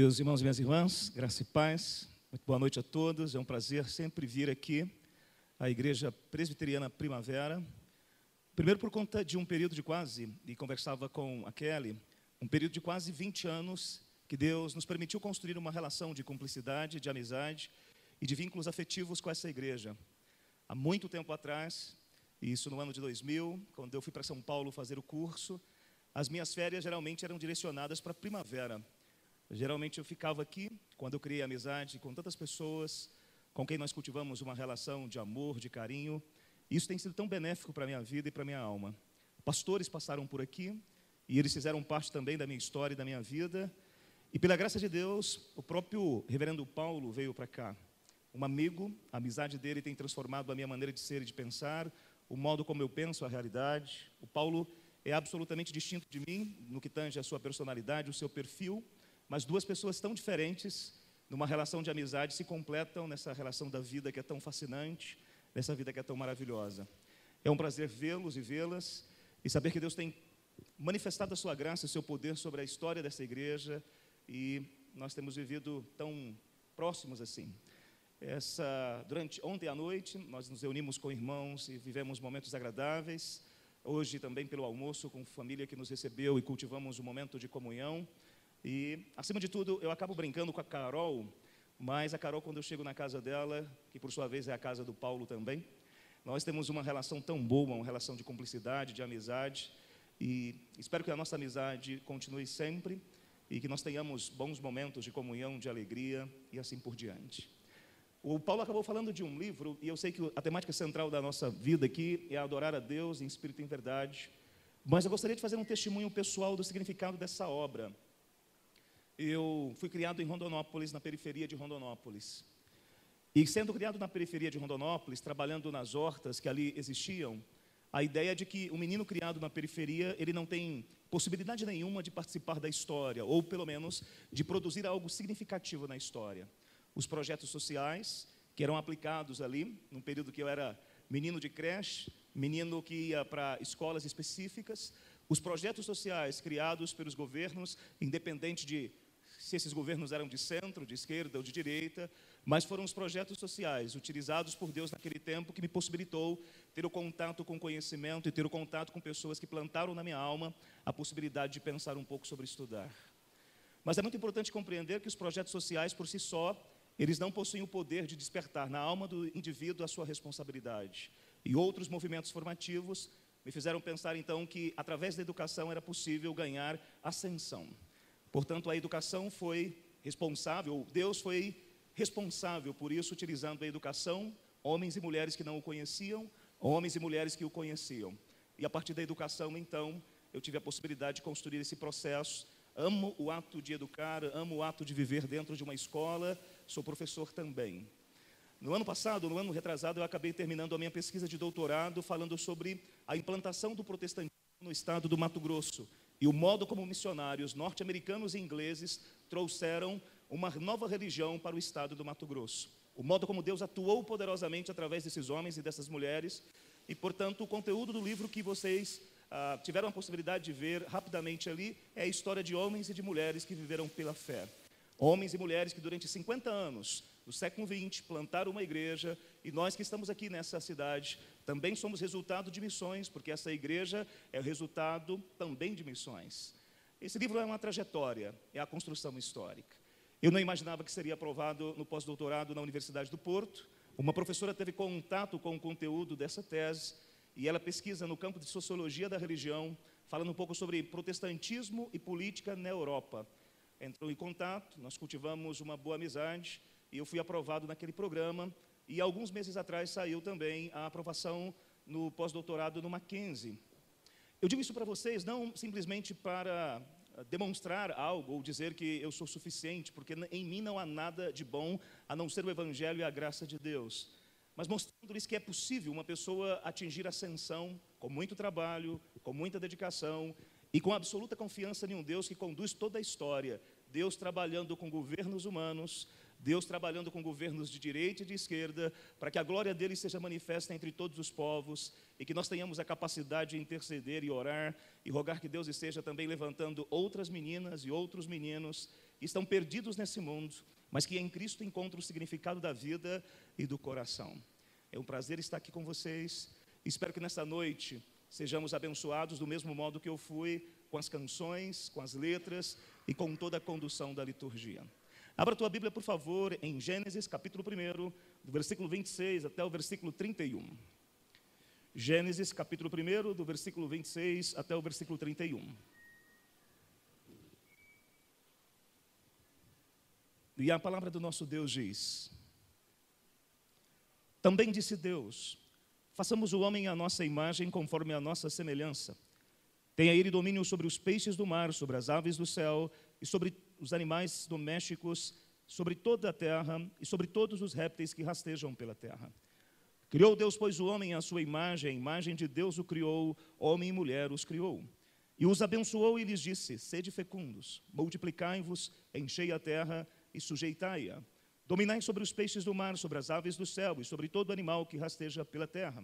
Meus irmãos e minhas irmãs, graça e paz, muito boa noite a todos. É um prazer sempre vir aqui à Igreja Presbiteriana Primavera. Primeiro, por conta de um período de quase, e conversava com a Kelly, um período de quase 20 anos que Deus nos permitiu construir uma relação de cumplicidade, de amizade e de vínculos afetivos com essa igreja. Há muito tempo atrás, isso no ano de 2000, quando eu fui para São Paulo fazer o curso, as minhas férias geralmente eram direcionadas para a primavera. Geralmente eu ficava aqui, quando eu criei amizade com tantas pessoas com quem nós cultivamos uma relação de amor, de carinho. Isso tem sido tão benéfico para a minha vida e para a minha alma. Pastores passaram por aqui e eles fizeram parte também da minha história e da minha vida. E pela graça de Deus, o próprio reverendo Paulo veio para cá. Um amigo, a amizade dele tem transformado a minha maneira de ser e de pensar, o modo como eu penso a realidade. O Paulo é absolutamente distinto de mim no que tange a sua personalidade, o seu perfil, mas duas pessoas tão diferentes numa relação de amizade se completam nessa relação da vida que é tão fascinante, nessa vida que é tão maravilhosa. É um prazer vê-los e vê-las e saber que Deus tem manifestado a sua graça o seu poder sobre a história dessa igreja e nós temos vivido tão próximos assim. Essa, durante ontem à noite nós nos reunimos com irmãos e vivemos momentos agradáveis. Hoje também pelo almoço com família que nos recebeu e cultivamos um momento de comunhão. E, acima de tudo, eu acabo brincando com a Carol, mas a Carol, quando eu chego na casa dela, que por sua vez é a casa do Paulo também, nós temos uma relação tão boa, uma relação de cumplicidade, de amizade, e espero que a nossa amizade continue sempre e que nós tenhamos bons momentos de comunhão, de alegria e assim por diante. O Paulo acabou falando de um livro, e eu sei que a temática central da nossa vida aqui é adorar a Deus em espírito e em verdade, mas eu gostaria de fazer um testemunho pessoal do significado dessa obra. Eu fui criado em Rondonópolis, na periferia de Rondonópolis. E sendo criado na periferia de Rondonópolis, trabalhando nas hortas que ali existiam, a ideia de que o menino criado na periferia, ele não tem possibilidade nenhuma de participar da história, ou pelo menos de produzir algo significativo na história. Os projetos sociais que eram aplicados ali, num período que eu era menino de creche, menino que ia para escolas específicas, os projetos sociais criados pelos governos, independente de se esses governos eram de centro, de esquerda ou de direita, mas foram os projetos sociais utilizados por Deus naquele tempo que me possibilitou ter o contato com conhecimento e ter o contato com pessoas que plantaram na minha alma a possibilidade de pensar um pouco sobre estudar. Mas é muito importante compreender que os projetos sociais por si só, eles não possuem o poder de despertar na alma do indivíduo a sua responsabilidade. E outros movimentos formativos me fizeram pensar então que através da educação era possível ganhar ascensão. Portanto, a educação foi responsável, Deus foi responsável por isso, utilizando a educação, homens e mulheres que não o conheciam, homens e mulheres que o conheciam. E a partir da educação, então, eu tive a possibilidade de construir esse processo. Amo o ato de educar, amo o ato de viver dentro de uma escola, sou professor também. No ano passado, no ano retrasado, eu acabei terminando a minha pesquisa de doutorado falando sobre a implantação do protestantismo no estado do Mato Grosso e o modo como missionários norte-americanos e ingleses trouxeram uma nova religião para o estado do Mato Grosso. O modo como Deus atuou poderosamente através desses homens e dessas mulheres. E, portanto, o conteúdo do livro que vocês ah, tiveram a possibilidade de ver rapidamente ali é a história de homens e de mulheres que viveram pela fé. Homens e mulheres que durante 50 anos, no século XX, plantaram uma igreja, e nós que estamos aqui nessa cidade também somos resultado de missões, porque essa igreja é o resultado também de missões. Esse livro é uma trajetória, é a construção histórica. Eu não imaginava que seria aprovado no pós-doutorado na Universidade do Porto. Uma professora teve contato com o conteúdo dessa tese e ela pesquisa no campo de sociologia da religião, falando um pouco sobre protestantismo e política na Europa. Entrou em contato, nós cultivamos uma boa amizade e eu fui aprovado naquele programa e alguns meses atrás saiu também a aprovação no pós-doutorado no Mackenzie. Eu digo isso para vocês não simplesmente para ah, demonstrar algo ou dizer que eu sou suficiente, porque em mim não há nada de bom a não ser o Evangelho e a graça de Deus. Mas mostrando-lhes que é possível uma pessoa atingir ascensão com muito trabalho, com muita dedicação e com absoluta confiança em um Deus que conduz toda a história. Deus trabalhando com governos humanos, Deus trabalhando com governos de direita e de esquerda, para que a glória dele seja manifesta entre todos os povos e que nós tenhamos a capacidade de interceder e orar e rogar que Deus esteja também levantando outras meninas e outros meninos e estão perdidos nesse mundo, mas que em Cristo encontram o significado da vida e do coração. É um prazer estar aqui com vocês. Espero que nesta noite sejamos abençoados do mesmo modo que eu fui com as canções, com as letras e com toda a condução da liturgia. Abra a tua Bíblia, por favor, em Gênesis, capítulo 1, do versículo 26 até o versículo 31. Gênesis, capítulo 1, do versículo 26 até o versículo 31. E a palavra do nosso Deus diz: Também disse Deus: Façamos o homem à nossa imagem, conforme a nossa semelhança. Tenha ele domínio sobre os peixes do mar, sobre as aves do céu e sobre os animais domésticos, sobre toda a terra e sobre todos os répteis que rastejam pela terra. Criou Deus, pois, o homem à sua imagem, a imagem de Deus o criou, homem e mulher os criou. E os abençoou e lhes disse: Sede fecundos, multiplicai-vos, enchei a terra e sujeitai-a. Dominai sobre os peixes do mar, sobre as aves do céu e sobre todo animal que rasteja pela terra.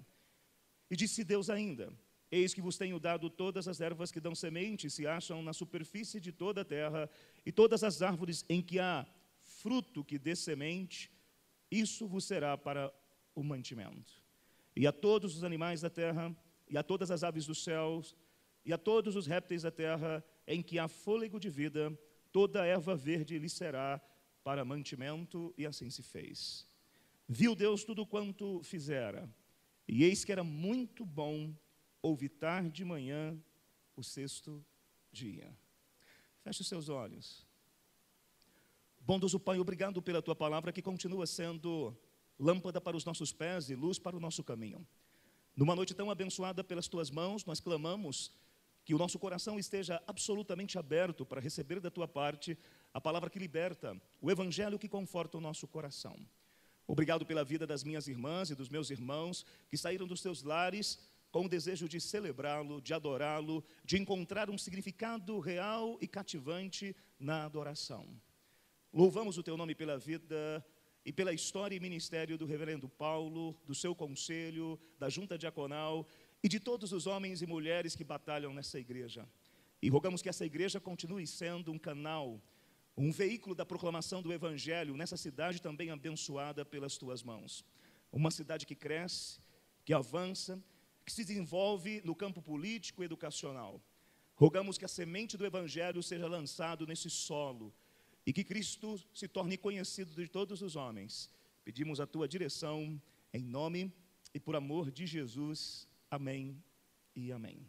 E disse Deus ainda: Eis que vos tenho dado todas as ervas que dão semente, se acham na superfície de toda a terra, e todas as árvores em que há fruto que dê semente, isso vos será para o mantimento. E a todos os animais da terra, e a todas as aves dos céus, e a todos os répteis da terra, em que há fôlego de vida, toda erva verde lhe será para mantimento, e assim se fez. Viu Deus tudo quanto fizera, e eis que era muito bom ouvir tarde de manhã o sexto dia. Feche os seus olhos. Bondoso Pai, obrigado pela tua palavra que continua sendo lâmpada para os nossos pés e luz para o nosso caminho. Numa noite tão abençoada pelas tuas mãos, nós clamamos que o nosso coração esteja absolutamente aberto para receber da tua parte a palavra que liberta, o evangelho que conforta o nosso coração. Obrigado pela vida das minhas irmãs e dos meus irmãos que saíram dos seus lares com o desejo de celebrá-lo, de adorá-lo, de encontrar um significado real e cativante na adoração. Louvamos o teu nome pela vida e pela história e ministério do reverendo Paulo, do seu conselho, da junta diaconal e de todos os homens e mulheres que batalham nessa igreja. E rogamos que essa igreja continue sendo um canal um veículo da proclamação do Evangelho nessa cidade também abençoada pelas tuas mãos. Uma cidade que cresce, que avança, que se desenvolve no campo político e educacional. Rogamos que a semente do Evangelho seja lançado nesse solo e que Cristo se torne conhecido de todos os homens. Pedimos a tua direção em nome e por amor de Jesus. Amém e amém.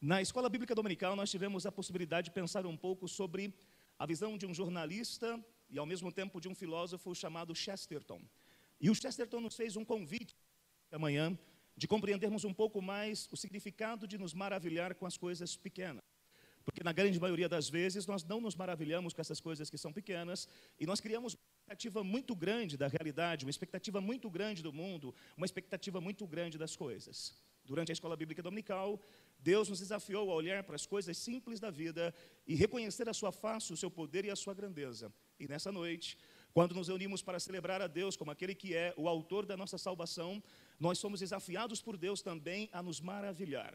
Na Escola Bíblica Dominical, nós tivemos a possibilidade de pensar um pouco sobre a visão de um jornalista e, ao mesmo tempo, de um filósofo chamado Chesterton. E o Chesterton nos fez um convite amanhã de compreendermos um pouco mais o significado de nos maravilhar com as coisas pequenas. Porque, na grande maioria das vezes, nós não nos maravilhamos com essas coisas que são pequenas e nós criamos uma expectativa muito grande da realidade, uma expectativa muito grande do mundo, uma expectativa muito grande das coisas. Durante a escola bíblica dominical, Deus nos desafiou a olhar para as coisas simples da vida e reconhecer a sua face, o seu poder e a sua grandeza. E nessa noite, quando nos reunimos para celebrar a Deus como aquele que é o autor da nossa salvação, nós somos desafiados por Deus também a nos maravilhar.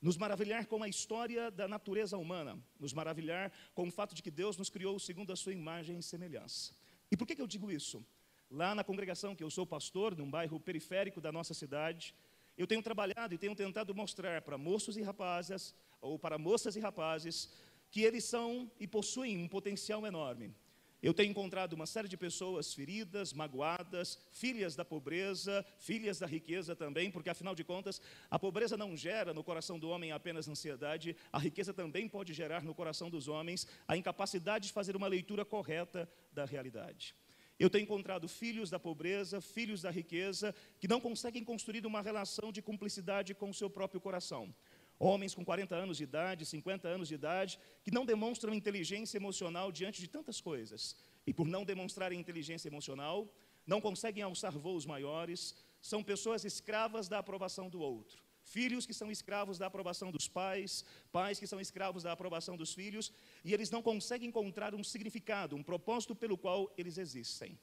Nos maravilhar com a história da natureza humana, nos maravilhar com o fato de que Deus nos criou segundo a sua imagem e semelhança. E por que, que eu digo isso? Lá na congregação que eu sou pastor, num bairro periférico da nossa cidade, eu tenho trabalhado e tenho tentado mostrar para moços e rapazes, ou para moças e rapazes, que eles são e possuem um potencial enorme. Eu tenho encontrado uma série de pessoas feridas, magoadas, filhas da pobreza, filhas da riqueza também, porque afinal de contas, a pobreza não gera no coração do homem apenas ansiedade, a riqueza também pode gerar no coração dos homens a incapacidade de fazer uma leitura correta da realidade. Eu tenho encontrado filhos da pobreza, filhos da riqueza, que não conseguem construir uma relação de cumplicidade com o seu próprio coração. Homens com 40 anos de idade, 50 anos de idade, que não demonstram inteligência emocional diante de tantas coisas. E por não demonstrarem inteligência emocional, não conseguem alçar voos maiores, são pessoas escravas da aprovação do outro filhos que são escravos da aprovação dos pais, pais que são escravos da aprovação dos filhos, e eles não conseguem encontrar um significado, um propósito pelo qual eles existem.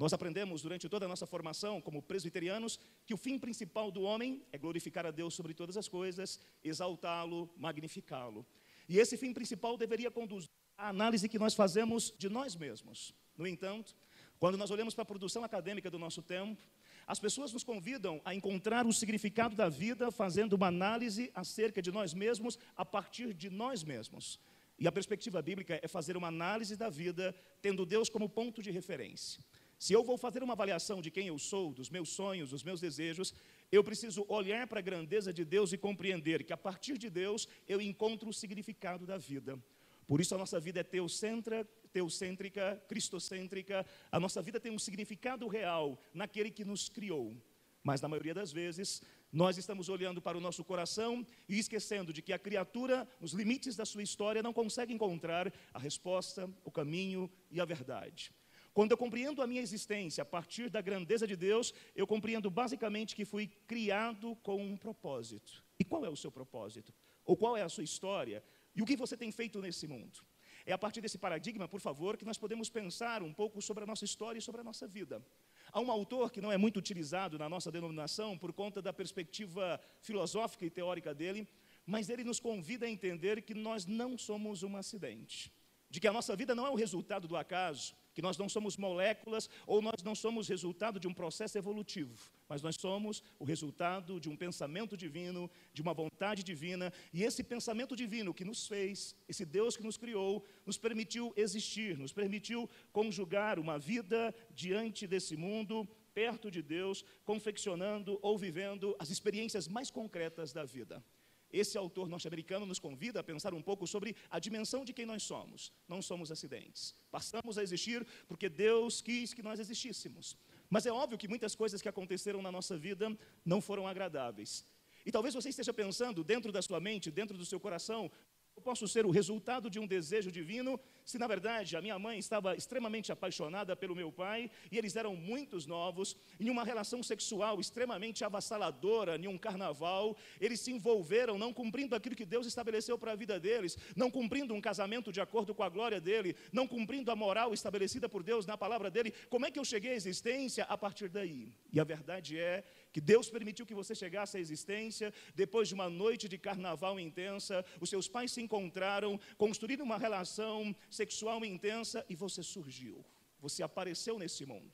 Nós aprendemos durante toda a nossa formação, como presbiterianos, que o fim principal do homem é glorificar a Deus sobre todas as coisas, exaltá-lo, magnificá-lo. E esse fim principal deveria conduzir a análise que nós fazemos de nós mesmos. No entanto, quando nós olhamos para a produção acadêmica do nosso tempo, as pessoas nos convidam a encontrar o significado da vida fazendo uma análise acerca de nós mesmos a partir de nós mesmos. E a perspectiva bíblica é fazer uma análise da vida tendo Deus como ponto de referência. Se eu vou fazer uma avaliação de quem eu sou, dos meus sonhos, dos meus desejos, eu preciso olhar para a grandeza de Deus e compreender que a partir de Deus eu encontro o significado da vida. Por isso a nossa vida é teocêntrica, teocêntrica, cristocêntrica. A nossa vida tem um significado real naquele que nos criou. Mas na maioria das vezes, nós estamos olhando para o nosso coração e esquecendo de que a criatura, nos limites da sua história, não consegue encontrar a resposta, o caminho e a verdade. Quando eu compreendo a minha existência a partir da grandeza de Deus, eu compreendo basicamente que fui criado com um propósito. E qual é o seu propósito? Ou qual é a sua história? E o que você tem feito nesse mundo? É a partir desse paradigma, por favor, que nós podemos pensar um pouco sobre a nossa história e sobre a nossa vida. Há um autor que não é muito utilizado na nossa denominação por conta da perspectiva filosófica e teórica dele, mas ele nos convida a entender que nós não somos um acidente, de que a nossa vida não é o resultado do acaso, que nós não somos moléculas ou nós não somos resultado de um processo evolutivo, mas nós somos o resultado de um pensamento divino, de uma vontade divina, e esse pensamento divino que nos fez, esse Deus que nos criou, nos permitiu existir, nos permitiu conjugar uma vida diante desse mundo, perto de Deus, confeccionando ou vivendo as experiências mais concretas da vida. Esse autor norte-americano nos convida a pensar um pouco sobre a dimensão de quem nós somos. Não somos acidentes. Passamos a existir porque Deus quis que nós existíssemos. Mas é óbvio que muitas coisas que aconteceram na nossa vida não foram agradáveis. E talvez você esteja pensando dentro da sua mente, dentro do seu coração, eu posso ser o resultado de um desejo divino se, na verdade, a minha mãe estava extremamente apaixonada pelo meu pai e eles eram muitos novos, em uma relação sexual extremamente avassaladora, em um carnaval, eles se envolveram não cumprindo aquilo que Deus estabeleceu para a vida deles, não cumprindo um casamento de acordo com a glória dele, não cumprindo a moral estabelecida por Deus na palavra dele. Como é que eu cheguei à existência a partir daí? E a verdade é que Deus permitiu que você chegasse à existência depois de uma noite de carnaval intensa, os seus pais se encontraram, construíram uma relação sexual intensa e você surgiu. Você apareceu nesse mundo.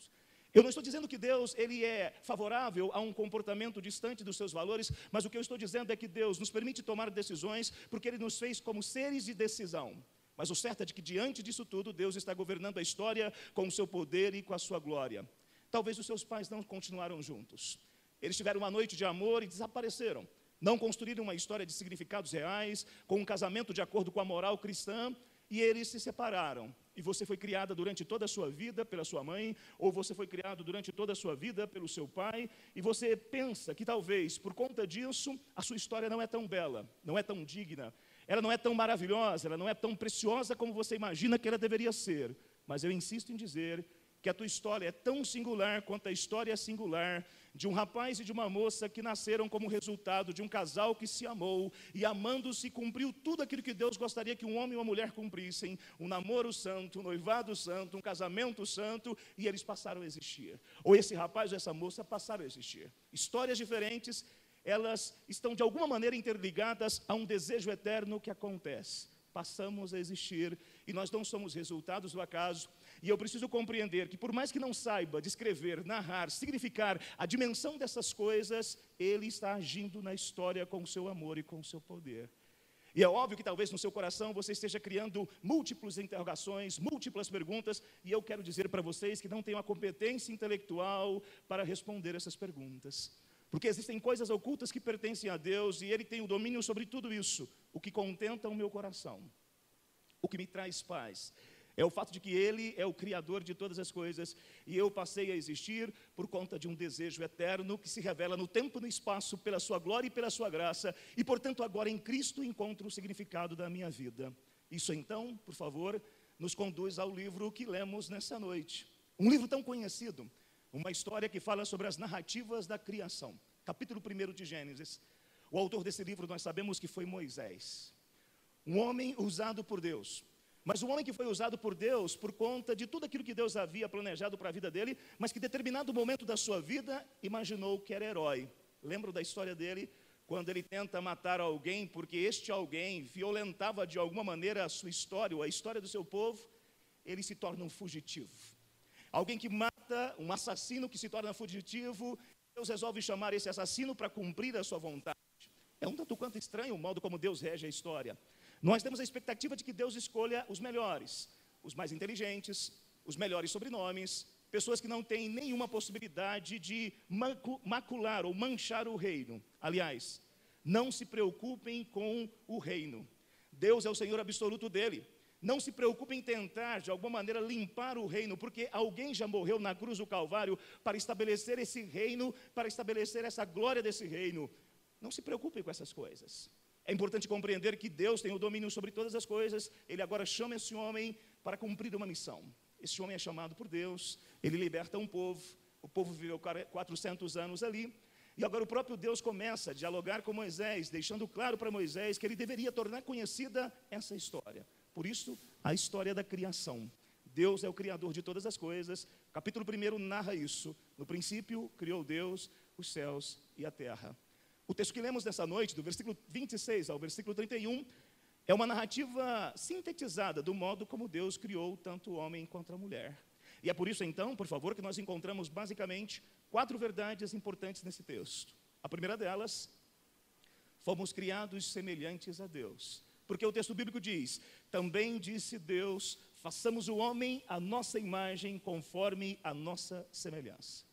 Eu não estou dizendo que Deus ele é favorável a um comportamento distante dos seus valores, mas o que eu estou dizendo é que Deus nos permite tomar decisões porque ele nos fez como seres de decisão. Mas o certo é de que diante disso tudo, Deus está governando a história com o seu poder e com a sua glória. Talvez os seus pais não continuaram juntos. Eles tiveram uma noite de amor e desapareceram. Não construíram uma história de significados reais, com um casamento de acordo com a moral cristã, e eles se separaram. E você foi criada durante toda a sua vida pela sua mãe, ou você foi criado durante toda a sua vida pelo seu pai, e você pensa que talvez por conta disso a sua história não é tão bela, não é tão digna, ela não é tão maravilhosa, ela não é tão preciosa como você imagina que ela deveria ser. Mas eu insisto em dizer que a tua história é tão singular quanto a história singular de um rapaz e de uma moça que nasceram como resultado de um casal que se amou e amando-se cumpriu tudo aquilo que Deus gostaria que um homem e uma mulher cumprissem, um namoro santo, um noivado santo, um casamento santo, e eles passaram a existir. Ou esse rapaz ou essa moça passaram a existir. Histórias diferentes, elas estão de alguma maneira interligadas a um desejo eterno que acontece. Passamos a existir e nós não somos resultados do acaso, e eu preciso compreender que, por mais que não saiba descrever, narrar, significar a dimensão dessas coisas, Ele está agindo na história com o seu amor e com o seu poder. E é óbvio que talvez no seu coração você esteja criando múltiplas interrogações, múltiplas perguntas, e eu quero dizer para vocês que não tenho a competência intelectual para responder essas perguntas. Porque existem coisas ocultas que pertencem a Deus e Ele tem o domínio sobre tudo isso, o que contenta o meu coração, o que me traz paz é o fato de que Ele é o Criador de todas as coisas e eu passei a existir por conta de um desejo eterno que se revela no tempo e no espaço pela Sua glória e pela Sua graça e, portanto, agora em Cristo encontro o significado da minha vida. Isso então, por favor, nos conduz ao livro que lemos nessa noite. Um livro tão conhecido, uma história que fala sobre as narrativas da criação. Capítulo 1 de Gênesis. O autor desse livro nós sabemos que foi Moisés. Um homem usado por Deus mas o homem que foi usado por Deus por conta de tudo aquilo que Deus havia planejado para a vida dele, mas que em determinado momento da sua vida imaginou que era herói. Lembro da história dele quando ele tenta matar alguém, porque este alguém violentava de alguma maneira a sua história, ou a história do seu povo, ele se torna um fugitivo. Alguém que mata, um assassino que se torna fugitivo, Deus resolve chamar esse assassino para cumprir a sua vontade. É um tanto quanto estranho o modo como Deus rege a história. Nós temos a expectativa de que Deus escolha os melhores, os mais inteligentes, os melhores sobrenomes, pessoas que não têm nenhuma possibilidade de macular ou manchar o reino. Aliás, não se preocupem com o reino. Deus é o Senhor absoluto dele. Não se preocupem em tentar, de alguma maneira, limpar o reino, porque alguém já morreu na cruz do Calvário para estabelecer esse reino, para estabelecer essa glória desse reino. Não se preocupem com essas coisas. É importante compreender que Deus tem o domínio sobre todas as coisas. Ele agora chama esse homem para cumprir uma missão. Esse homem é chamado por Deus, ele liberta um povo, o povo viveu 400 anos ali, e agora o próprio Deus começa a dialogar com Moisés, deixando claro para Moisés que ele deveria tornar conhecida essa história. Por isso, a história da criação. Deus é o criador de todas as coisas. capítulo 1 narra isso. No princípio, criou Deus os céus e a terra. O texto que lemos nessa noite, do versículo 26 ao versículo 31, é uma narrativa sintetizada do modo como Deus criou tanto o homem quanto a mulher. E é por isso, então, por favor, que nós encontramos basicamente quatro verdades importantes nesse texto. A primeira delas, fomos criados semelhantes a Deus. Porque o texto bíblico diz: também disse Deus, façamos o homem a nossa imagem, conforme a nossa semelhança.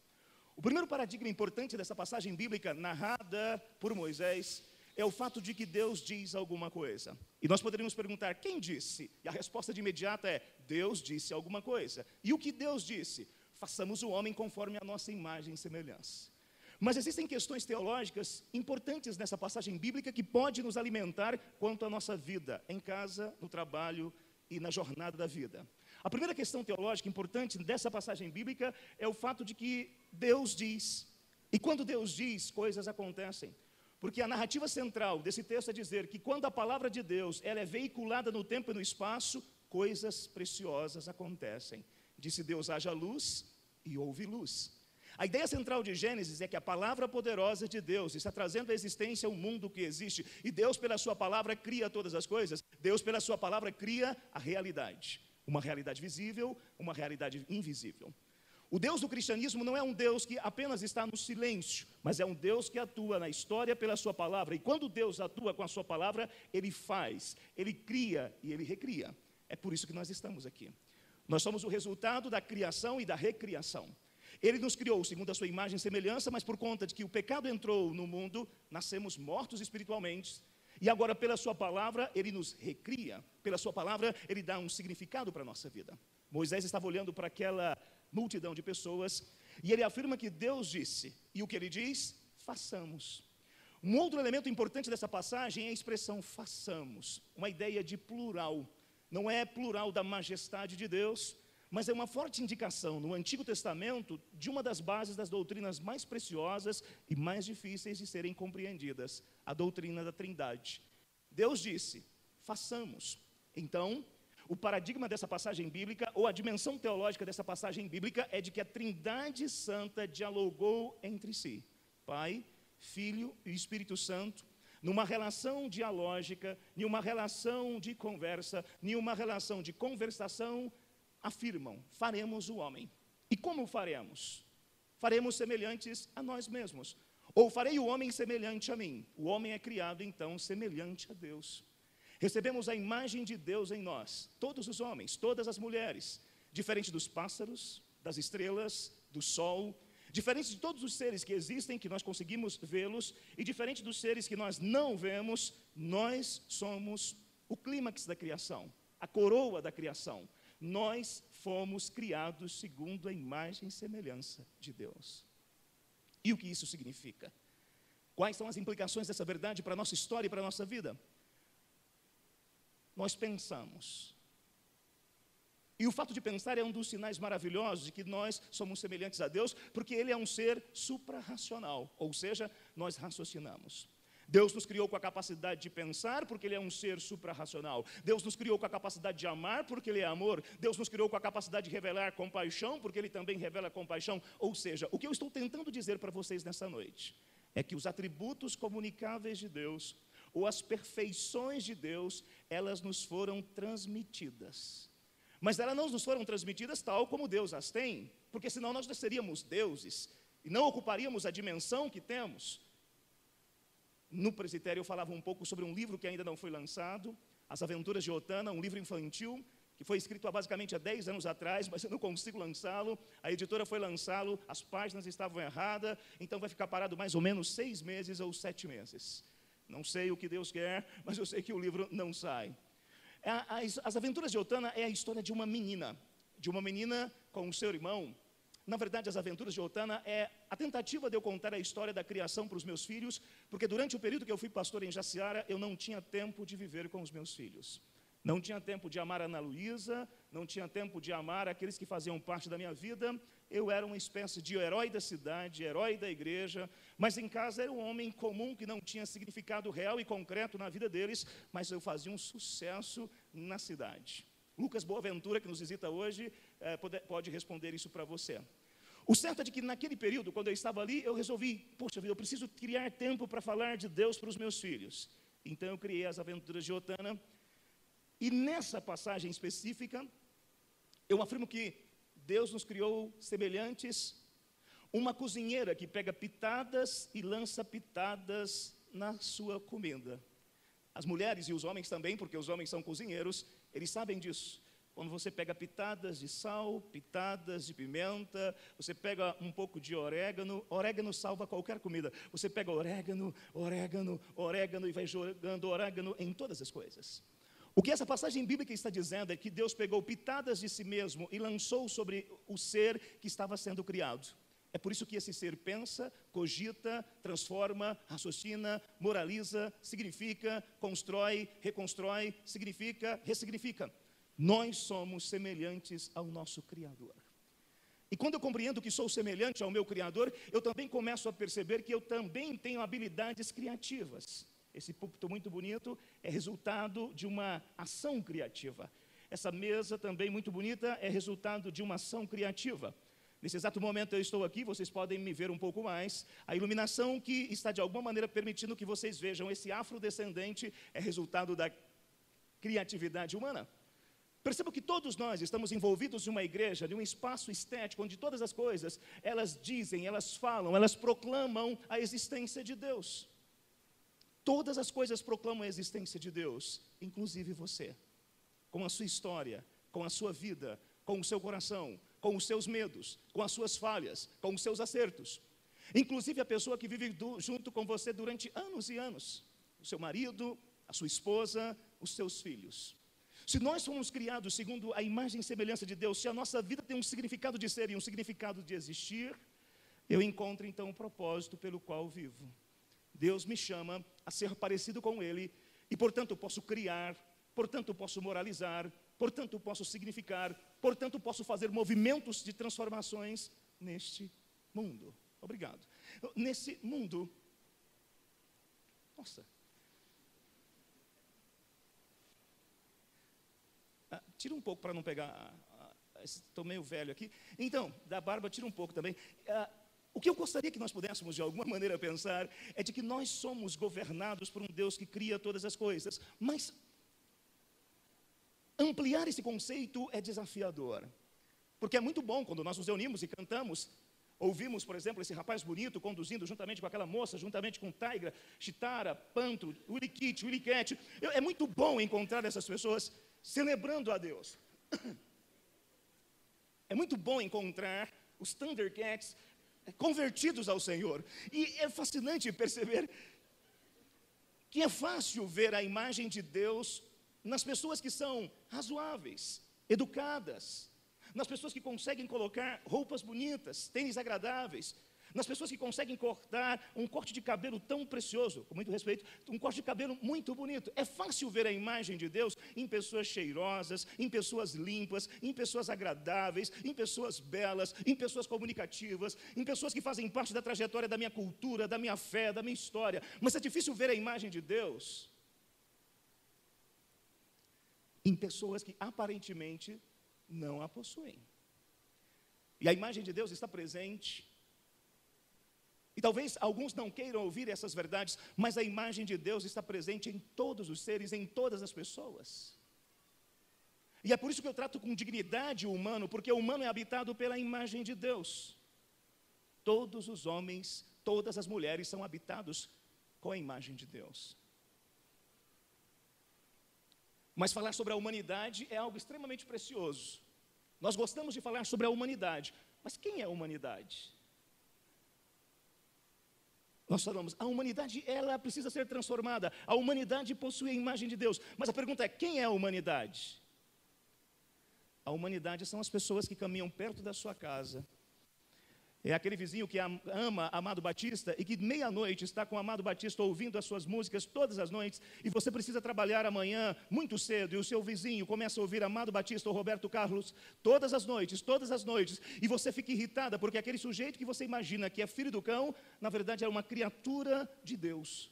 O primeiro paradigma importante dessa passagem bíblica narrada por Moisés é o fato de que Deus diz alguma coisa. E nós poderíamos perguntar: quem disse? E a resposta de imediata é: Deus disse alguma coisa. E o que Deus disse? Façamos o homem conforme a nossa imagem e semelhança. Mas existem questões teológicas importantes nessa passagem bíblica que pode nos alimentar quanto à nossa vida, em casa, no trabalho e na jornada da vida. A primeira questão teológica importante dessa passagem bíblica é o fato de que Deus diz. E quando Deus diz, coisas acontecem. Porque a narrativa central desse texto é dizer que quando a palavra de Deus ela é veiculada no tempo e no espaço, coisas preciosas acontecem. Disse Deus: haja luz e houve luz. A ideia central de Gênesis é que a palavra poderosa de Deus está trazendo à existência o mundo que existe, e Deus, pela Sua palavra, cria todas as coisas. Deus, pela Sua palavra, cria a realidade. Uma realidade visível, uma realidade invisível. O Deus do cristianismo não é um Deus que apenas está no silêncio, mas é um Deus que atua na história pela sua palavra. E quando Deus atua com a sua palavra, ele faz, ele cria e ele recria. É por isso que nós estamos aqui. Nós somos o resultado da criação e da recriação. Ele nos criou segundo a sua imagem e semelhança, mas por conta de que o pecado entrou no mundo, nascemos mortos espiritualmente. E agora, pela sua palavra, ele nos recria. Pela sua palavra, ele dá um significado para a nossa vida. Moisés estava olhando para aquela multidão de pessoas, e ele afirma que Deus disse, e o que ele diz? Façamos. Um outro elemento importante dessa passagem é a expressão façamos, uma ideia de plural. Não é plural da majestade de Deus, mas é uma forte indicação no Antigo Testamento de uma das bases das doutrinas mais preciosas e mais difíceis de serem compreendidas, a doutrina da Trindade. Deus disse: façamos. Então, o paradigma dessa passagem bíblica, ou a dimensão teológica dessa passagem bíblica, é de que a Trindade Santa dialogou entre si, Pai, Filho e Espírito Santo, numa relação dialógica, em uma relação de conversa, em uma relação de conversação, afirmam: faremos o homem. E como faremos? Faremos semelhantes a nós mesmos. Ou farei o homem semelhante a mim. O homem é criado, então, semelhante a Deus. Recebemos a imagem de Deus em nós, todos os homens, todas as mulheres, diferente dos pássaros, das estrelas, do sol, diferente de todos os seres que existem, que nós conseguimos vê-los, e diferente dos seres que nós não vemos, nós somos o clímax da criação, a coroa da criação. Nós fomos criados segundo a imagem e semelhança de Deus. E o que isso significa? Quais são as implicações dessa verdade para a nossa história e para a nossa vida? nós pensamos. E o fato de pensar é um dos sinais maravilhosos de que nós somos semelhantes a Deus, porque Ele é um ser suprarracional, ou seja, nós raciocinamos. Deus nos criou com a capacidade de pensar, porque Ele é um ser suprarracional. Deus nos criou com a capacidade de amar, porque Ele é amor. Deus nos criou com a capacidade de revelar compaixão, porque Ele também revela compaixão. Ou seja, o que eu estou tentando dizer para vocês nessa noite é que os atributos comunicáveis de Deus, ou as perfeições de Deus, elas nos foram transmitidas. Mas elas não nos foram transmitidas tal como Deus as tem, porque senão nós seríamos deuses e não ocuparíamos a dimensão que temos. No presbitério eu falava um pouco sobre um livro que ainda não foi lançado, As Aventuras de Otana, um livro infantil, que foi escrito há basicamente há 10 anos atrás, mas eu não consigo lançá-lo. A editora foi lançá-lo, as páginas estavam erradas, então vai ficar parado mais ou menos seis meses ou sete meses. Não sei o que Deus quer, mas eu sei que o livro não sai. As Aventuras de Otana é a história de uma menina, de uma menina com o seu irmão. Na verdade, as Aventuras de Otana é a tentativa de eu contar a história da criação para os meus filhos, porque durante o período que eu fui pastor em Jaciara, eu não tinha tempo de viver com os meus filhos. Não tinha tempo de amar Ana Luísa, não tinha tempo de amar aqueles que faziam parte da minha vida. Eu era uma espécie de herói da cidade, herói da igreja, mas em casa era um homem comum que não tinha significado real e concreto na vida deles, mas eu fazia um sucesso na cidade. Lucas Boaventura, que nos visita hoje, é, pode, pode responder isso para você. O certo é de que naquele período, quando eu estava ali, eu resolvi, poxa vida, eu preciso criar tempo para falar de Deus para os meus filhos. Então eu criei as aventuras de Otana, e nessa passagem específica, eu afirmo que Deus nos criou semelhantes, uma cozinheira que pega pitadas e lança pitadas na sua comida. As mulheres e os homens também, porque os homens são cozinheiros, eles sabem disso. Quando você pega pitadas de sal, pitadas de pimenta, você pega um pouco de orégano, orégano salva qualquer comida. Você pega orégano, orégano, orégano e vai jogando orégano em todas as coisas. O que essa passagem bíblica está dizendo é que Deus pegou pitadas de si mesmo e lançou sobre o ser que estava sendo criado. É por isso que esse ser pensa, cogita, transforma, raciocina, moraliza, significa, constrói, reconstrói, significa, ressignifica. Nós somos semelhantes ao nosso Criador. E quando eu compreendo que sou semelhante ao meu Criador, eu também começo a perceber que eu também tenho habilidades criativas. Esse púlpito muito bonito é resultado de uma ação criativa. Essa mesa também muito bonita é resultado de uma ação criativa. Nesse exato momento eu estou aqui, vocês podem me ver um pouco mais. A iluminação que está de alguma maneira permitindo que vocês vejam esse afrodescendente é resultado da criatividade humana. Perceba que todos nós estamos envolvidos em uma igreja, de um espaço estético, onde todas as coisas, elas dizem, elas falam, elas proclamam a existência de Deus. Todas as coisas proclamam a existência de Deus, inclusive você, com a sua história, com a sua vida, com o seu coração, com os seus medos, com as suas falhas, com os seus acertos. Inclusive a pessoa que vive do, junto com você durante anos e anos, o seu marido, a sua esposa, os seus filhos. Se nós fomos criados segundo a imagem e semelhança de Deus, se a nossa vida tem um significado de ser e um significado de existir, eu encontro então o propósito pelo qual vivo. Deus me chama a ser parecido com Ele e, portanto, posso criar, portanto, posso moralizar, portanto, posso significar, portanto, posso fazer movimentos de transformações neste mundo. Obrigado. Nesse mundo, nossa. Ah, tira um pouco para não pegar. Estou meio velho aqui. Então, da barba, tira um pouco também. Ah, o que eu gostaria que nós pudéssemos, de alguma maneira, pensar é de que nós somos governados por um Deus que cria todas as coisas, mas ampliar esse conceito é desafiador, porque é muito bom quando nós nos reunimos e cantamos. Ouvimos, por exemplo, esse rapaz bonito conduzindo juntamente com aquela moça, juntamente com Tigra, Chitara, Pantro, Willy Cat. É muito bom encontrar essas pessoas celebrando a Deus. É muito bom encontrar os Thundercats convertidos ao Senhor. E é fascinante perceber que é fácil ver a imagem de Deus nas pessoas que são razoáveis, educadas, nas pessoas que conseguem colocar roupas bonitas, tênis agradáveis, nas pessoas que conseguem cortar um corte de cabelo tão precioso, com muito respeito, um corte de cabelo muito bonito. É fácil ver a imagem de Deus em pessoas cheirosas, em pessoas limpas, em pessoas agradáveis, em pessoas belas, em pessoas comunicativas, em pessoas que fazem parte da trajetória da minha cultura, da minha fé, da minha história. Mas é difícil ver a imagem de Deus em pessoas que aparentemente não a possuem. E a imagem de Deus está presente E talvez alguns não queiram ouvir essas verdades, mas a imagem de Deus está presente em todos os seres, em todas as pessoas. E é por isso que eu trato com dignidade o humano, porque o humano é habitado pela imagem de Deus. Todos os homens, todas as mulheres são habitados com a imagem de Deus. Mas falar sobre a humanidade é algo extremamente precioso. Nós gostamos de falar sobre a humanidade, mas quem é a humanidade? Nós falamos, a humanidade ela precisa ser transformada. A humanidade possui a imagem de Deus. Mas a pergunta é: quem é a humanidade? A humanidade são as pessoas que caminham perto da sua casa, é aquele vizinho que ama Amado Batista e que meia-noite está com Amado Batista ouvindo as suas músicas todas as noites e você precisa trabalhar amanhã muito cedo e o seu vizinho começa a ouvir Amado Batista ou Roberto Carlos todas as noites, todas as noites e você fica irritada porque aquele sujeito que você imagina que é filho do cão, na verdade é uma criatura de Deus.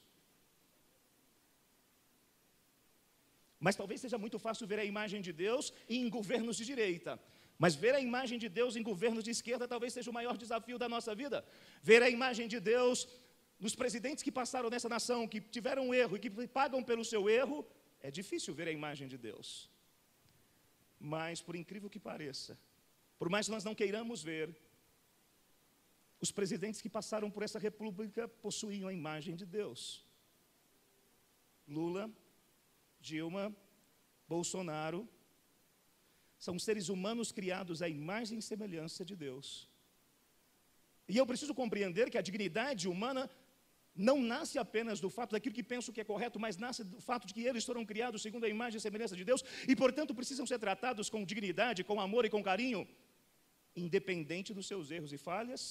Mas talvez seja muito fácil ver a imagem de Deus em governos de direita. Mas ver a imagem de Deus em governos de esquerda talvez seja o maior desafio da nossa vida. Ver a imagem de Deus nos presidentes que passaram nessa nação, que tiveram um erro e que pagam pelo seu erro, é difícil ver a imagem de Deus. Mas, por incrível que pareça, por mais que nós não queiramos ver, os presidentes que passaram por essa república possuíam a imagem de Deus. Lula, Dilma, Bolsonaro, são seres humanos criados à imagem e semelhança de Deus. E eu preciso compreender que a dignidade humana não nasce apenas do fato daquilo que penso que é correto, mas nasce do fato de que eles foram criados segundo a imagem e semelhança de Deus e, portanto, precisam ser tratados com dignidade, com amor e com carinho, independente dos seus erros e falhas,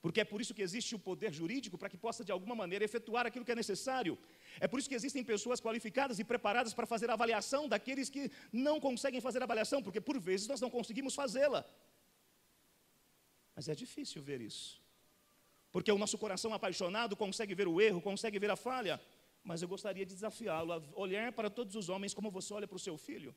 porque é por isso que existe o poder jurídico para que possa, de alguma maneira, efetuar aquilo que é necessário. É por isso que existem pessoas qualificadas e preparadas para fazer a avaliação daqueles que não conseguem fazer a avaliação, porque por vezes nós não conseguimos fazê-la. Mas é difícil ver isso. Porque o nosso coração apaixonado consegue ver o erro, consegue ver a falha. Mas eu gostaria de desafiá-lo a olhar para todos os homens como você olha para o seu filho.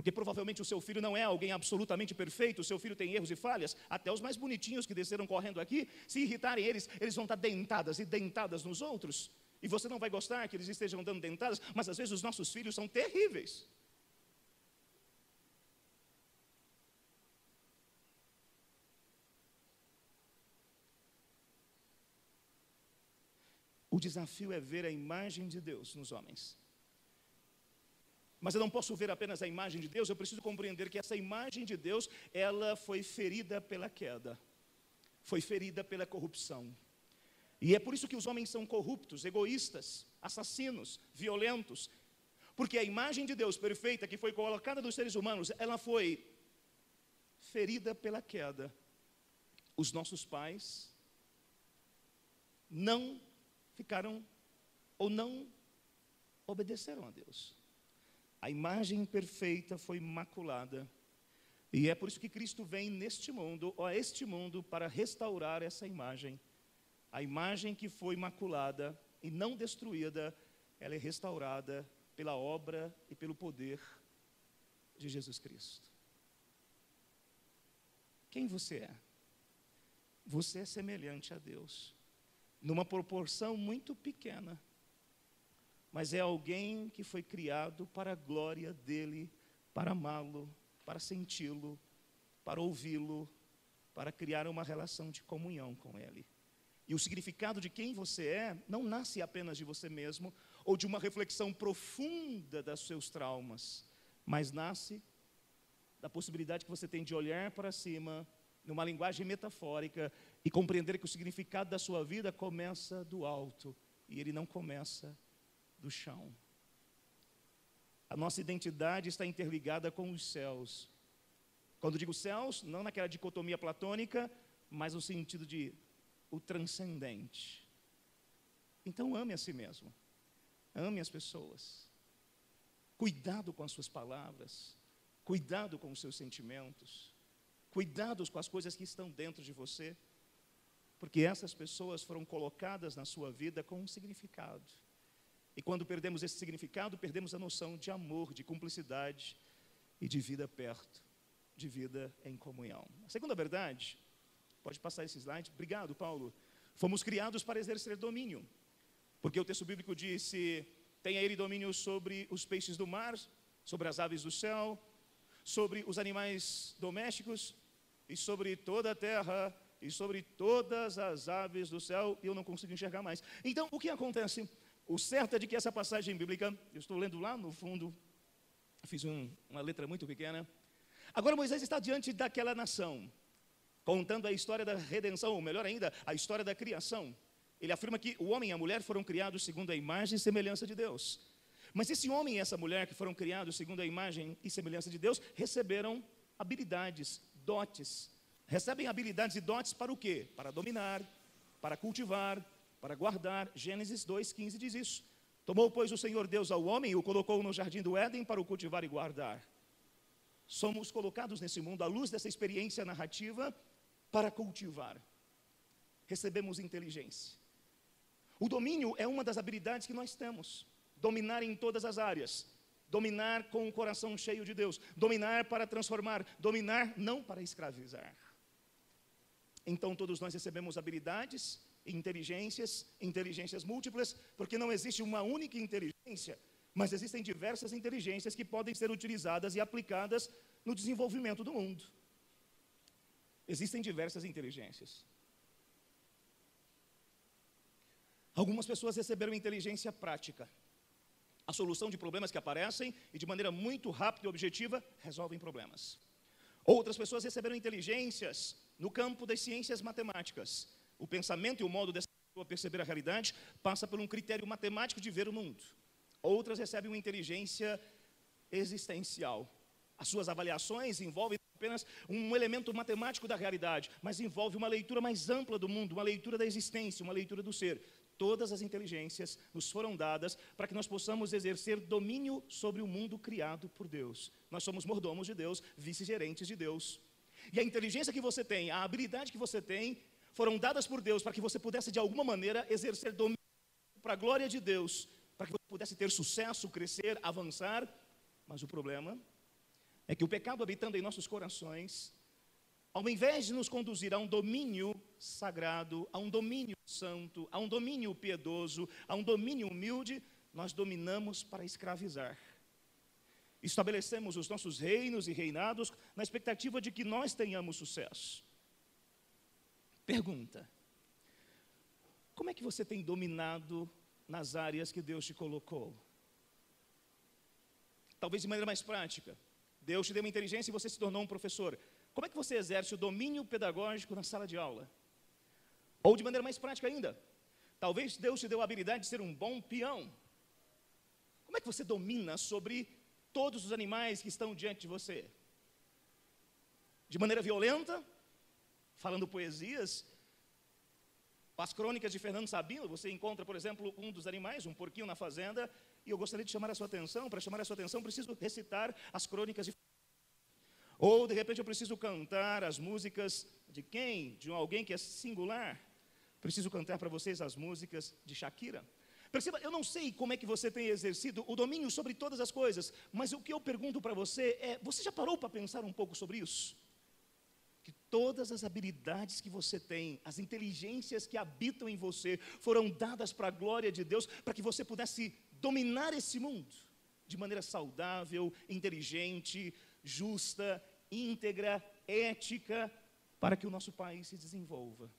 Porque provavelmente o seu filho não é alguém absolutamente perfeito, o seu filho tem erros e falhas. Até os mais bonitinhos que desceram correndo aqui, se irritarem eles, eles vão estar dentadas e dentadas nos outros. E você não vai gostar que eles estejam dando dentadas, mas às vezes os nossos filhos são terríveis. O desafio é ver a imagem de Deus nos homens. Mas eu não posso ver apenas a imagem de Deus, eu preciso compreender que essa imagem de Deus, ela foi ferida pela queda, foi ferida pela corrupção. E é por isso que os homens são corruptos, egoístas, assassinos, violentos, porque a imagem de Deus perfeita que foi colocada nos seres humanos, ela foi ferida pela queda. Os nossos pais não ficaram ou não obedeceram a Deus. A imagem perfeita foi maculada. E é por isso que Cristo vem neste mundo, ou a este mundo, para restaurar essa imagem. A imagem que foi maculada e não destruída, ela é restaurada pela obra e pelo poder de Jesus Cristo. Quem você é? Você é semelhante a Deus, numa proporção muito pequena mas é alguém que foi criado para a glória dele, para amá-lo, para senti-lo, para ouvi-lo, para criar uma relação de comunhão com ele. E o significado de quem você é não nasce apenas de você mesmo ou de uma reflexão profunda dos seus traumas, mas nasce da possibilidade que você tem de olhar para cima, numa linguagem metafórica, e compreender que o significado da sua vida começa do alto e ele não começa do chão. A nossa identidade está interligada com os céus. Quando digo céus, não naquela dicotomia platônica, mas no sentido de o transcendente. Então ame a si mesmo. Ame as pessoas. Cuidado com as suas palavras. Cuidado com os seus sentimentos. Cuidado com as coisas que estão dentro de você. Porque essas pessoas foram colocadas na sua vida com um significado. E quando perdemos esse significado, perdemos a noção de amor, de cumplicidade e de vida perto, de vida em comunhão. A segunda verdade, pode passar esse slide, obrigado, Paulo, Fomos criados para exercer domínio. Porque o texto bíblico disse: tenha ele domínio sobre os peixes do mar, sobre as aves do céu, sobre os animais domésticos e sobre toda a terra e sobre todas as aves do céu, e eu não consigo enxergar mais. Então, o que acontece? O certo é de que essa passagem bíblica, eu estou lendo lá no fundo, fiz um, uma letra muito pequena. Agora Moisés está diante daquela nação, contando a história da redenção, ou melhor ainda, a história da criação. Ele afirma que o homem e a mulher foram criados segundo a imagem e semelhança de Deus. Mas esse homem e essa mulher que foram criados segundo a imagem e semelhança de Deus receberam habilidades, dotes, recebem habilidades e dotes para o quê? Para dominar, para cultivar, para guardar. Gênesis 2,15 diz isso. Tomou, pois, o Senhor Deus ao homem e o colocou no jardim do Éden para o cultivar e guardar. Somos colocados nesse mundo, à luz dessa experiência narrativa, para cultivar. Recebemos inteligência. O domínio é uma das habilidades que nós temos. Dominar em todas as áreas. Dominar com o coração cheio de Deus. Dominar para transformar. Dominar não para escravizar. Então todos nós recebemos habilidades, inteligências, inteligências múltiplas, porque não existe uma única inteligência, mas existem diversas inteligências que podem ser utilizadas e aplicadas no desenvolvimento do mundo. Existem diversas inteligências. Algumas pessoas receberam inteligência prática. A solução de problemas que aparecem e de maneira muito rápida e objetiva resolvem problemas. Outras pessoas receberam inteligências no campo das ciências matemáticas. O pensamento e o modo dessa pessoa perceber a realidade passa por um critério matemático de ver o mundo. Outras recebem uma inteligência existencial. As suas avaliações envolvem apenas um elemento matemático da realidade, mas envolve uma leitura mais ampla do mundo, uma leitura da existência, uma leitura do ser. Todas as inteligências nos foram dadas para que nós possamos exercer domínio sobre o mundo criado por Deus. Nós somos mordomos de Deus, vice-gerentes de Deus. E a inteligência que você tem, a habilidade que você tem, foram dadas por Deus para que você pudesse, de alguma maneira, exercer domínio para a glória de Deus, para que você pudesse ter sucesso, crescer, avançar. Mas o problema é que o pecado habitando em nossos corações, ao invés de nos conduzir a um domínio sagrado, a um domínio santo, a um domínio piedoso, a um domínio humilde, nós dominamos para escravizar. Estabelecemos os nossos reinos e reinados na expectativa de que nós tenhamos sucesso. Pergunta: Como é que você tem dominado nas áreas que Deus te colocou? Talvez de maneira mais prática. Deus te deu uma inteligência e você se tornou um professor. Como é que você exerce o domínio pedagógico na sala de aula? Ou de maneira mais prática ainda, talvez Deus te deu a habilidade de ser um bom peão. Como é que você domina sobre todos os animais que estão diante de você? De maneira violenta, falando poesias. As crônicas de Fernando Sabino, você encontra, por exemplo, um dos animais, um porquinho na fazenda, e eu gostaria de chamar a sua atenção. Para chamar a sua atenção, preciso recitar as crônicas de ou de repente eu preciso cantar as músicas de quem? De alguém que é singular. Preciso cantar para vocês as músicas de Shakira. Perceba, eu não sei como é que você tem exercido o domínio sobre todas as coisas, mas o que eu pergunto para você é: você já parou para pensar um pouco sobre isso? Todas as habilidades que você tem, as inteligências que habitam em você, foram dadas para a glória de Deus, para que você pudesse dominar esse mundo de maneira saudável, inteligente, justa íntegra, ética, para que o nosso país se desenvolva.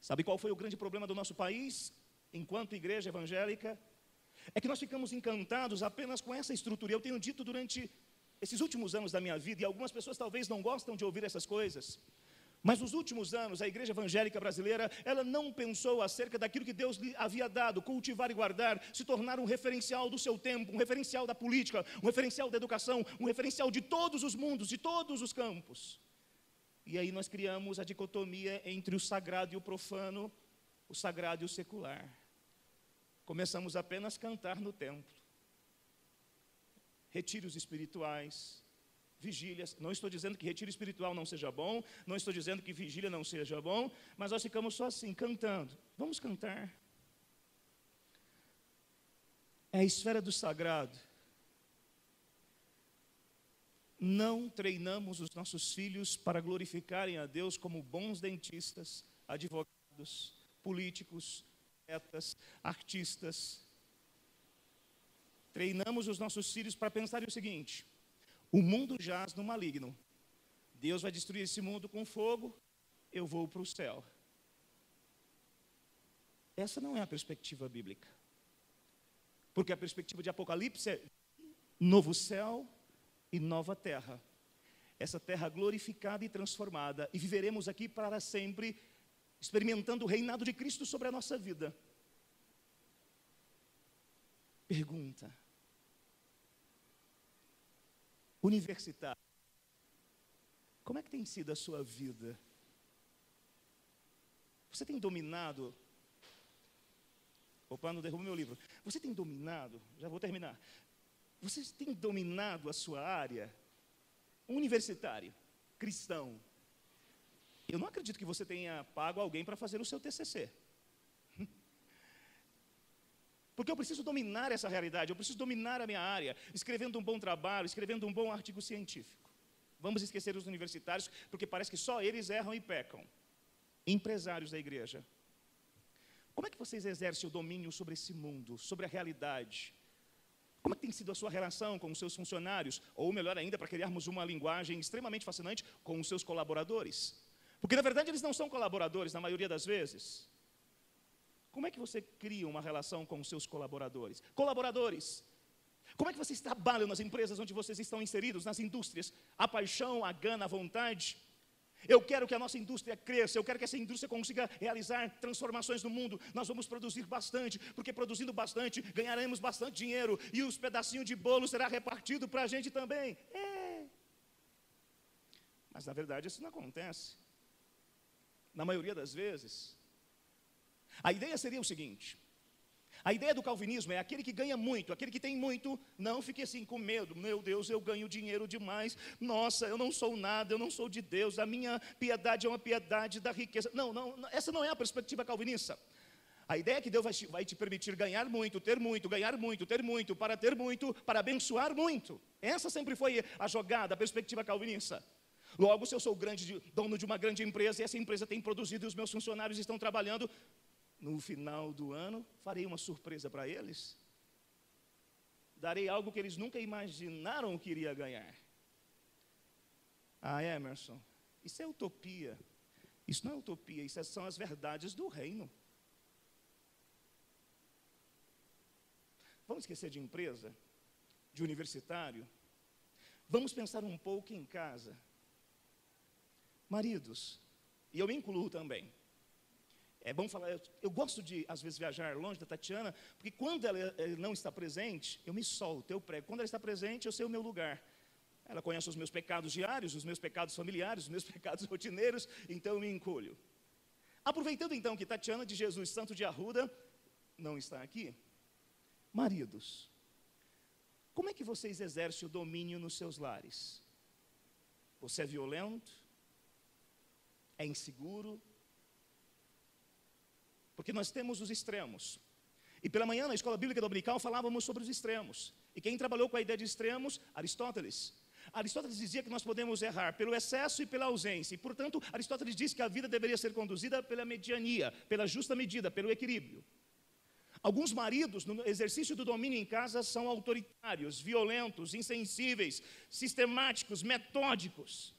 Sabe qual foi o grande problema do nosso país, enquanto igreja evangélica? É que nós ficamos encantados apenas com essa estrutura. Eu tenho dito durante esses últimos anos da minha vida, e algumas pessoas talvez não gostam de ouvir essas coisas, mas nos últimos anos, a igreja evangélica brasileira, ela não pensou acerca daquilo que Deus lhe havia dado, cultivar e guardar, se tornar um referencial do seu tempo, um referencial da política, um referencial da educação, um referencial de todos os mundos, de todos os campos. E aí nós criamos a dicotomia entre o sagrado e o profano, o sagrado e o secular. Começamos apenas a cantar no templo. Retiros espirituais, vigílias. Não estou dizendo que retiro espiritual não seja bom, não estou dizendo que vigília não seja bom, mas nós ficamos só assim, cantando. Vamos cantar. É a esfera do sagrado. Não treinamos os nossos filhos para glorificarem a Deus como bons dentistas, advogados, políticos, poetas, artistas. Treinamos os nossos filhos para pensar o seguinte: o mundo jaz no maligno. Deus vai destruir esse mundo com fogo, eu vou para o céu. Essa não é a perspectiva bíblica. Porque a perspectiva de Apocalipse é novo céu e nova terra. Essa terra glorificada e transformada. E viveremos aqui para sempre, experimentando o reinado de Cristo sobre a nossa vida. Pergunta: Universitário, como é que tem sido a sua vida? Você tem dominado Opa, não derruba meu livro. Você tem dominado, já vou terminar. Você tem dominado a sua área? Universitário, cristão. Eu não acredito que você tenha pago alguém para fazer o seu TCC. Porque eu preciso dominar essa realidade, eu preciso dominar a minha área, escrevendo um bom trabalho, escrevendo um bom artigo científico. Vamos esquecer os universitários, porque parece que só eles erram e pecam. Empresários da igreja, como é que vocês exercem o domínio sobre esse mundo, sobre a realidade? Como é tem sido a sua relação com os seus funcionários? Ou melhor ainda, para criarmos uma linguagem extremamente fascinante, com os seus colaboradores? Porque na verdade eles não são colaboradores na maioria das vezes. Como é que você cria uma relação com os seus colaboradores? Colaboradores, como é que vocês trabalham nas empresas onde vocês estão inseridos, nas indústrias? A paixão, a gana, a vontade? Eu quero que a nossa indústria cresça, eu quero que essa indústria consiga realizar transformações no mundo. Nós vamos produzir bastante, porque produzindo bastante, ganharemos bastante dinheiro e os pedacinhos de bolo será repartido para a gente também. É. Mas na verdade isso não acontece. Na maioria das vezes, a ideia seria o seguinte: a ideia do calvinismo é aquele que ganha muito, aquele que tem muito, não fique assim com medo. Meu Deus, eu ganho dinheiro demais. Nossa, eu não sou nada, eu não sou de Deus. A minha piedade é uma piedade da riqueza. Não, não, essa não é a perspectiva calvinista. A ideia é que Deus vai te, vai te permitir ganhar muito, ter muito, ganhar muito, ter muito, para ter muito, para abençoar muito. Essa sempre foi a jogada, a perspectiva calvinista. Logo, se eu sou grande, dono de uma grande empresa e essa empresa tem produzido e os meus funcionários estão trabalhando, no final do ano, farei uma surpresa para eles. Darei algo que eles nunca imaginaram que iria ganhar. Ah, Emerson, isso é utopia. Isso não é utopia, isso são as verdades do reino. Vamos esquecer de empresa, de universitário. Vamos pensar um pouco em casa. Maridos, e eu incluo também. É bom falar, eu, eu, gosto de, às vezes, viajar longe da Tatiana, porque quando ela, ela não está presente, eu me solto, eu prego. Quando ela está presente, eu sei o meu lugar. Ela conhece os meus pecados diários, os meus pecados familiares, os meus pecados rotineiros, então eu me encolho. Aproveitando então que Tatiana de Jesus Santo de Arruda não está aqui, maridos, como é que vocês exercem o domínio nos seus lares? Você é violento? É inseguro? Porque nós temos os extremos. E pela manhã, na escola bíblica dominical, falávamos sobre os extremos. E quem trabalhou com a ideia de extremos? Aristóteles. Aristóteles dizia que nós podemos errar pelo excesso e pela ausência. E, portanto, Aristóteles diz que a vida deveria ser conduzida pela mediania, pela justa medida, pelo equilíbrio. Alguns maridos, no exercício do domínio em casa, são autoritários, violentos, insensíveis, sistemáticos, metódicos.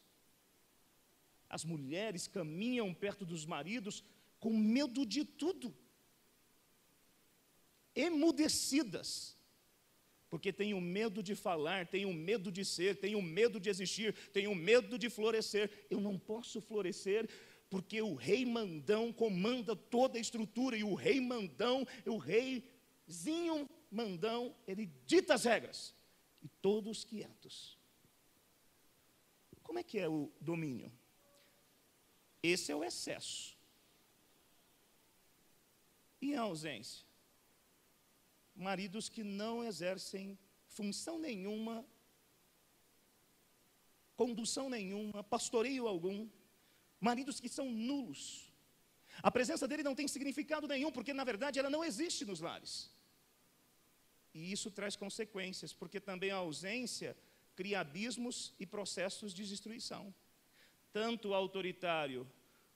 As mulheres caminham perto dos maridos com medo de tudo, emudecidas, porque tenho medo de falar, tenho medo de ser, tenho medo de existir, tenho medo de florescer. Eu não posso florescer porque o rei mandão comanda toda a estrutura e o rei mandão, o reizinho mandão, ele dita as regras e todos quietos. Como é que é o domínio? Esse é o excesso. E em ausência? Maridos que não exercem função nenhuma, condução nenhuma, pastoreio algum, maridos que são nulos. A presença dele não tem significado nenhum, porque na verdade ela não existe nos lares. E isso traz consequências, porque também a ausência cria abismos e processos de destruição. Tanto o autoritário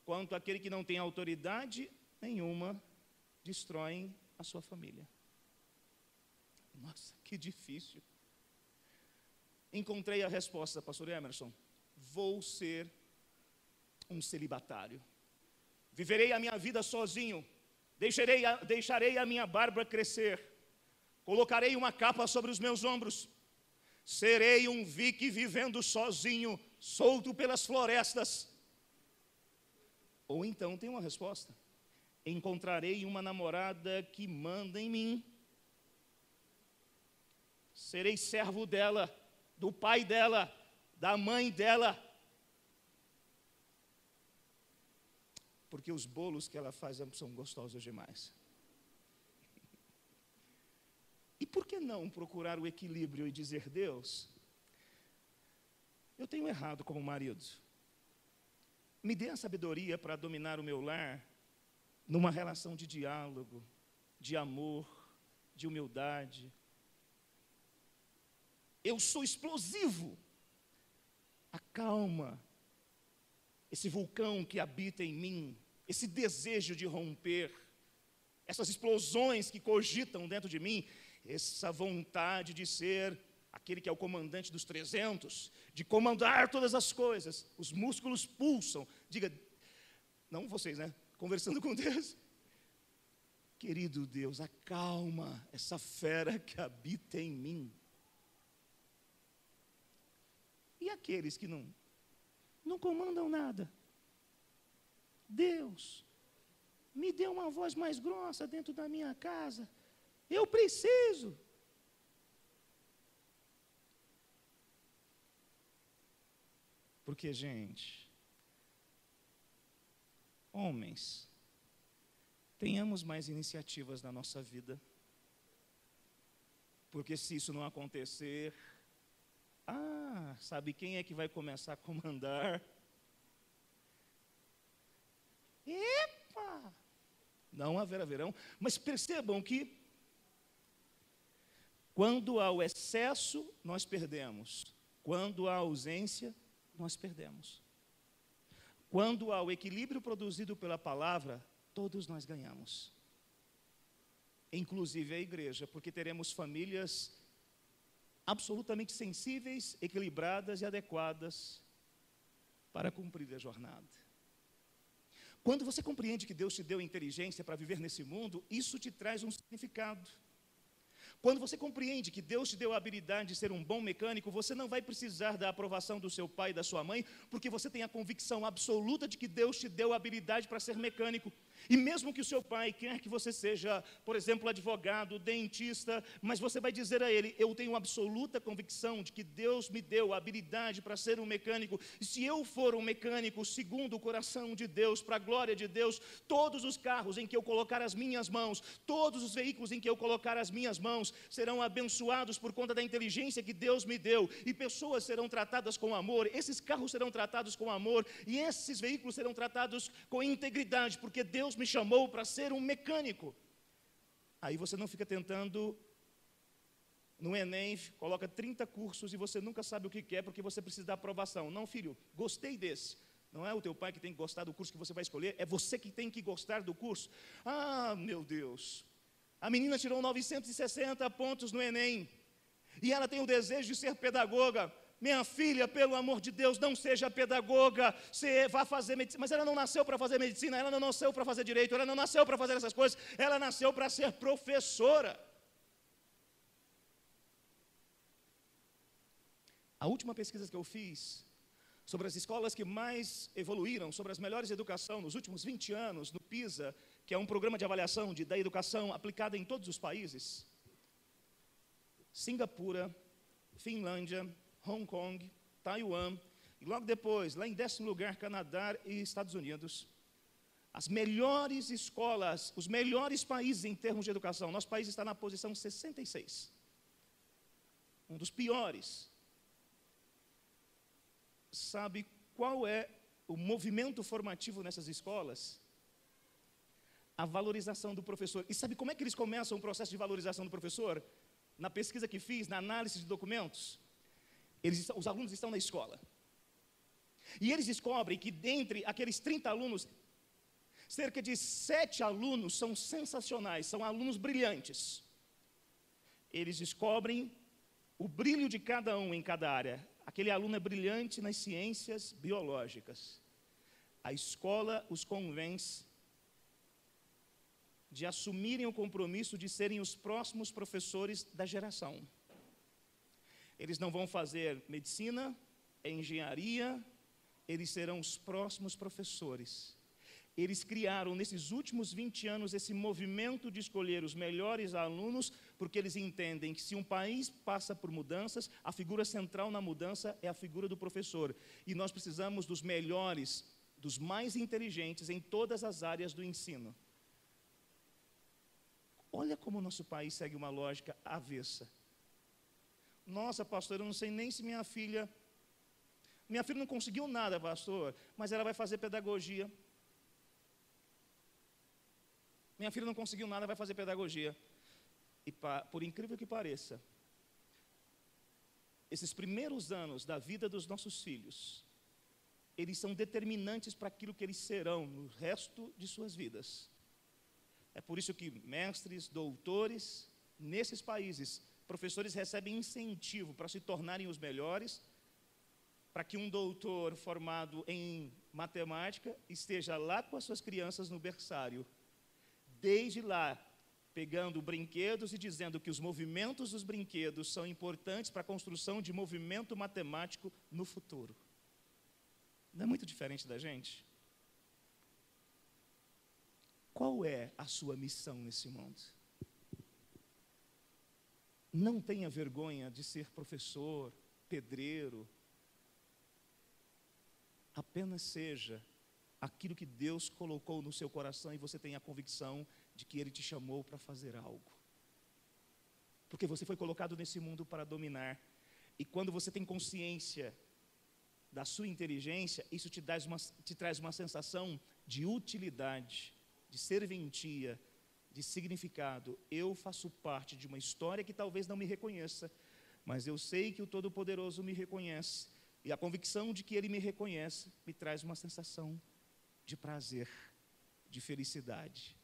quanto aquele que não tem autoridade nenhuma destroem a sua família. Nossa, que difícil. Encontrei a resposta, pastor Emerson. Vou ser um celibatário. Viverei a minha vida sozinho. Deixarei a, deixarei a minha barba crescer. Colocarei uma capa sobre os meus ombros. Serei um vique vivendo sozinho, solto pelas florestas. Ou então tem uma resposta: encontrarei uma namorada que manda em mim. Serei servo dela, do pai dela, da mãe dela. Porque os bolos que ela faz são gostosos demais. E por que não procurar o equilíbrio e dizer, Deus, eu tenho errado como marido. Me dê a sabedoria para dominar o meu lar numa relação de diálogo, de amor, de humildade. Eu sou explosivo. Acalma esse vulcão que habita em mim, esse desejo de romper, essas explosões que cogitam dentro de mim, essa vontade de ser aquele que é o comandante dos 300, de comandar todas as coisas, os músculos pulsam. Diga, não vocês, né? Conversando com Deus. Querido Deus, acalma essa fera que habita em mim. E aqueles que não não comandam nada? Deus, me dê uma voz mais grossa dentro da minha casa eu preciso. Porque, gente, homens, tenhamos mais iniciativas na nossa vida. Porque se isso não acontecer, ah, sabe quem é que vai começar a comandar? Epa! Não haverá verão, mas percebam que quando há o excesso, nós perdemos. Quando há ausência, nós perdemos. Quando há o equilíbrio produzido pela palavra, todos nós ganhamos. Inclusive a igreja, porque teremos famílias absolutamente sensíveis, equilibradas e adequadas para cumprir a jornada. Quando você compreende que Deus te deu inteligência para viver nesse mundo, isso te traz um significado. Quando você compreende que Deus te deu a habilidade de ser um bom mecânico, você não vai precisar da aprovação do seu pai e da sua mãe, porque você tem a convicção absoluta de que Deus te deu a habilidade para ser mecânico. E mesmo que o seu pai quer que você seja, por exemplo, advogado, dentista, mas você vai dizer a ele: Eu tenho absoluta convicção de que Deus me deu a habilidade para ser um mecânico, e se eu for um mecânico segundo o coração de Deus, para a glória de Deus, todos os carros em que eu colocar as minhas mãos, todos os veículos em que eu colocar as minhas mãos, serão abençoados por conta da inteligência que Deus me deu, e pessoas serão tratadas com amor, esses carros serão tratados com amor, e esses veículos serão tratados com integridade, porque Deus Deus me chamou para ser um mecânico. Aí você não fica tentando no Enem, coloca 30 cursos e você nunca sabe o que quer porque você precisa da aprovação. Não, filho, gostei desse. Não é o teu pai que tem que gostar do curso que você vai escolher, é você que tem que gostar do curso. Ah, meu Deus. A menina tirou 960 pontos no Enem. E ela tem o desejo de ser pedagoga. Minha filha, pelo amor de Deus, não seja pedagoga, você vá fazer medicina. Mas ela não nasceu para fazer medicina, ela não nasceu para fazer direito, ela não nasceu para fazer essas coisas, ela nasceu para ser professora. A última pesquisa que eu fiz sobre as escolas que mais evoluíram, sobre as melhores educação nos últimos 20 anos, no PISA, que é um programa de avaliação de, da educação aplicada em todos os países. Singapura, Finlândia, Hong Kong, Taiwan, e logo depois, lá em décimo lugar, Canadá e Estados Unidos. As melhores escolas, os melhores países em termos de educação. Nosso país está na posição 66. Um dos piores. Sabe qual é o movimento formativo nessas escolas? A valorização do professor. E sabe como é que eles começam o processo de valorização do professor? Na pesquisa que fiz, na análise de documentos, eles, os alunos estão na escola. E eles descobrem que dentre aqueles 30 alunos, Cerca de sete alunos são sensacionais, são alunos brilhantes. Eles descobrem o brilho de cada um em cada área. Aquele aluno é brilhante nas ciências biológicas. A escola os convence de assumirem o compromisso de serem os próximos professores da geração. Eles não vão fazer medicina, engenharia, eles serão os próximos professores. Eles criaram nesses últimos 20 anos esse movimento de escolher os melhores alunos, porque eles entendem que se um país passa por mudanças, a figura central na mudança é a figura do professor. E nós precisamos dos melhores, dos mais inteligentes em todas as áreas do ensino. Olha como o nosso país segue uma lógica avessa. Nossa, pastor, eu não sei nem se minha filha. Minha filha não conseguiu nada, pastor, mas ela vai fazer pedagogia. Minha filha não conseguiu nada, vai fazer pedagogia. E por incrível que pareça, esses primeiros anos da vida dos nossos filhos, eles são determinantes para aquilo que eles serão no resto de suas vidas. É por isso que mestres, doutores, nesses países, professores recebem incentivo para se tornarem os melhores, para que um doutor formado em matemática esteja lá com as suas crianças no berçário desde lá, pegando brinquedos e dizendo que os movimentos dos brinquedos são importantes para a construção de movimento matemático no futuro. Não é muito diferente da gente? Qual é a sua missão nesse mundo? Não tenha vergonha de ser professor, pedreiro. Apenas seja aquilo que Deus colocou no seu coração e você tem a convicção de que Ele te chamou para fazer algo. Porque você foi colocado nesse mundo para dominar. E quando você tem consciência da sua inteligência, isso te, uma, te traz uma sensação de utilidade, de serventia, de significado. Eu faço parte de uma história que talvez não me reconheça, mas eu sei que o Todo-Poderoso me reconhece. E a convicção de que Ele me reconhece me traz uma sensação de prazer, de felicidade.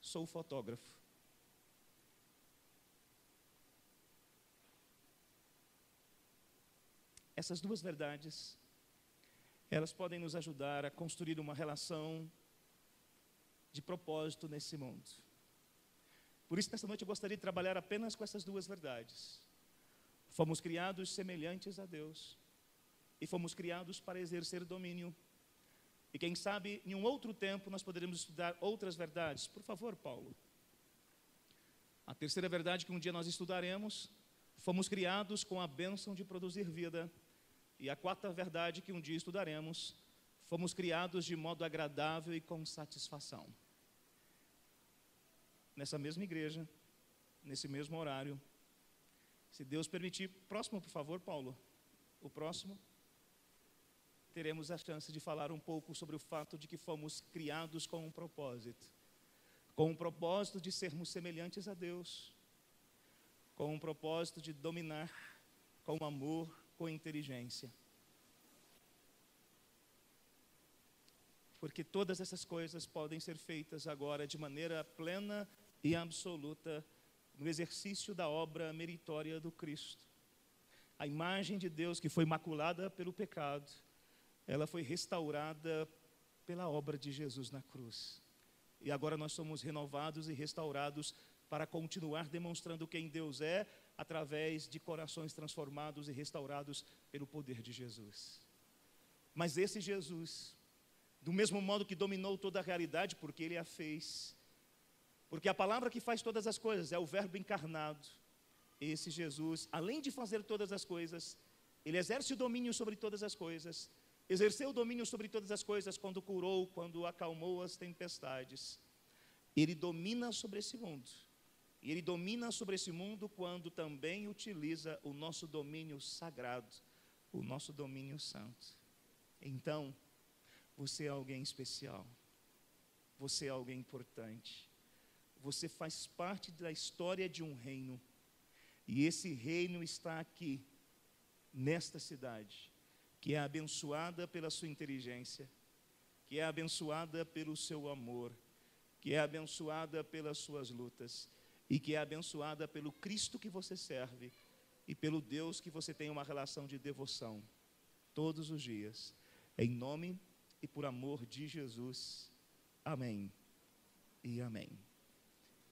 Sou fotógrafo. Essas duas verdades, elas podem nos ajudar a construir uma relação de propósito nesse mundo. Por isso, nesta noite eu gostaria de trabalhar apenas com essas duas verdades. Fomos criados semelhantes a Deus e fomos criados para exercer domínio e quem sabe, em um outro tempo, nós poderemos estudar outras verdades. Por favor, Paulo. A terceira verdade que um dia nós estudaremos, fomos criados com a bênção de produzir vida. E a quarta verdade que um dia estudaremos, fomos criados de modo agradável e com satisfação. Nessa mesma igreja, nesse mesmo horário, se Deus permitir, próximo, por favor, Paulo. O próximo teremos a chance de falar um pouco sobre o fato de que fomos criados com um propósito com um propósito de sermos semelhantes a Deus, com um propósito de dominar com amor, com inteligência. Porque todas essas coisas podem ser feitas agora de maneira plena e absoluta no exercício da obra meritória do Cristo. A imagem de Deus que foi maculada pelo pecado ela foi restaurada pela obra de Jesus na cruz. E agora nós somos renovados e restaurados para continuar demonstrando quem Deus é através de corações transformados e restaurados pelo poder de Jesus. Mas esse Jesus, do mesmo modo que dominou toda a realidade, porque ele a fez, porque a palavra que faz todas as coisas é o Verbo encarnado. Esse Jesus, além de fazer todas as coisas, ele exerce o domínio sobre todas as coisas Exerceu o domínio sobre todas as coisas quando curou, quando acalmou as tempestades. Ele domina sobre esse mundo. E ele domina sobre esse mundo quando também utiliza o nosso domínio sagrado, o nosso domínio santo. Então, você é alguém especial. Você é alguém importante. Você faz parte da história de um reino. E esse reino está aqui, nesta cidade que é abençoada pela sua inteligência, que é abençoada pelo seu amor, que é abençoada pelas suas lutas e que é abençoada pelo Cristo que você serve e pelo Deus que você tem uma relação de devoção todos os dias. Em nome e por amor de Jesus. Amém e amém.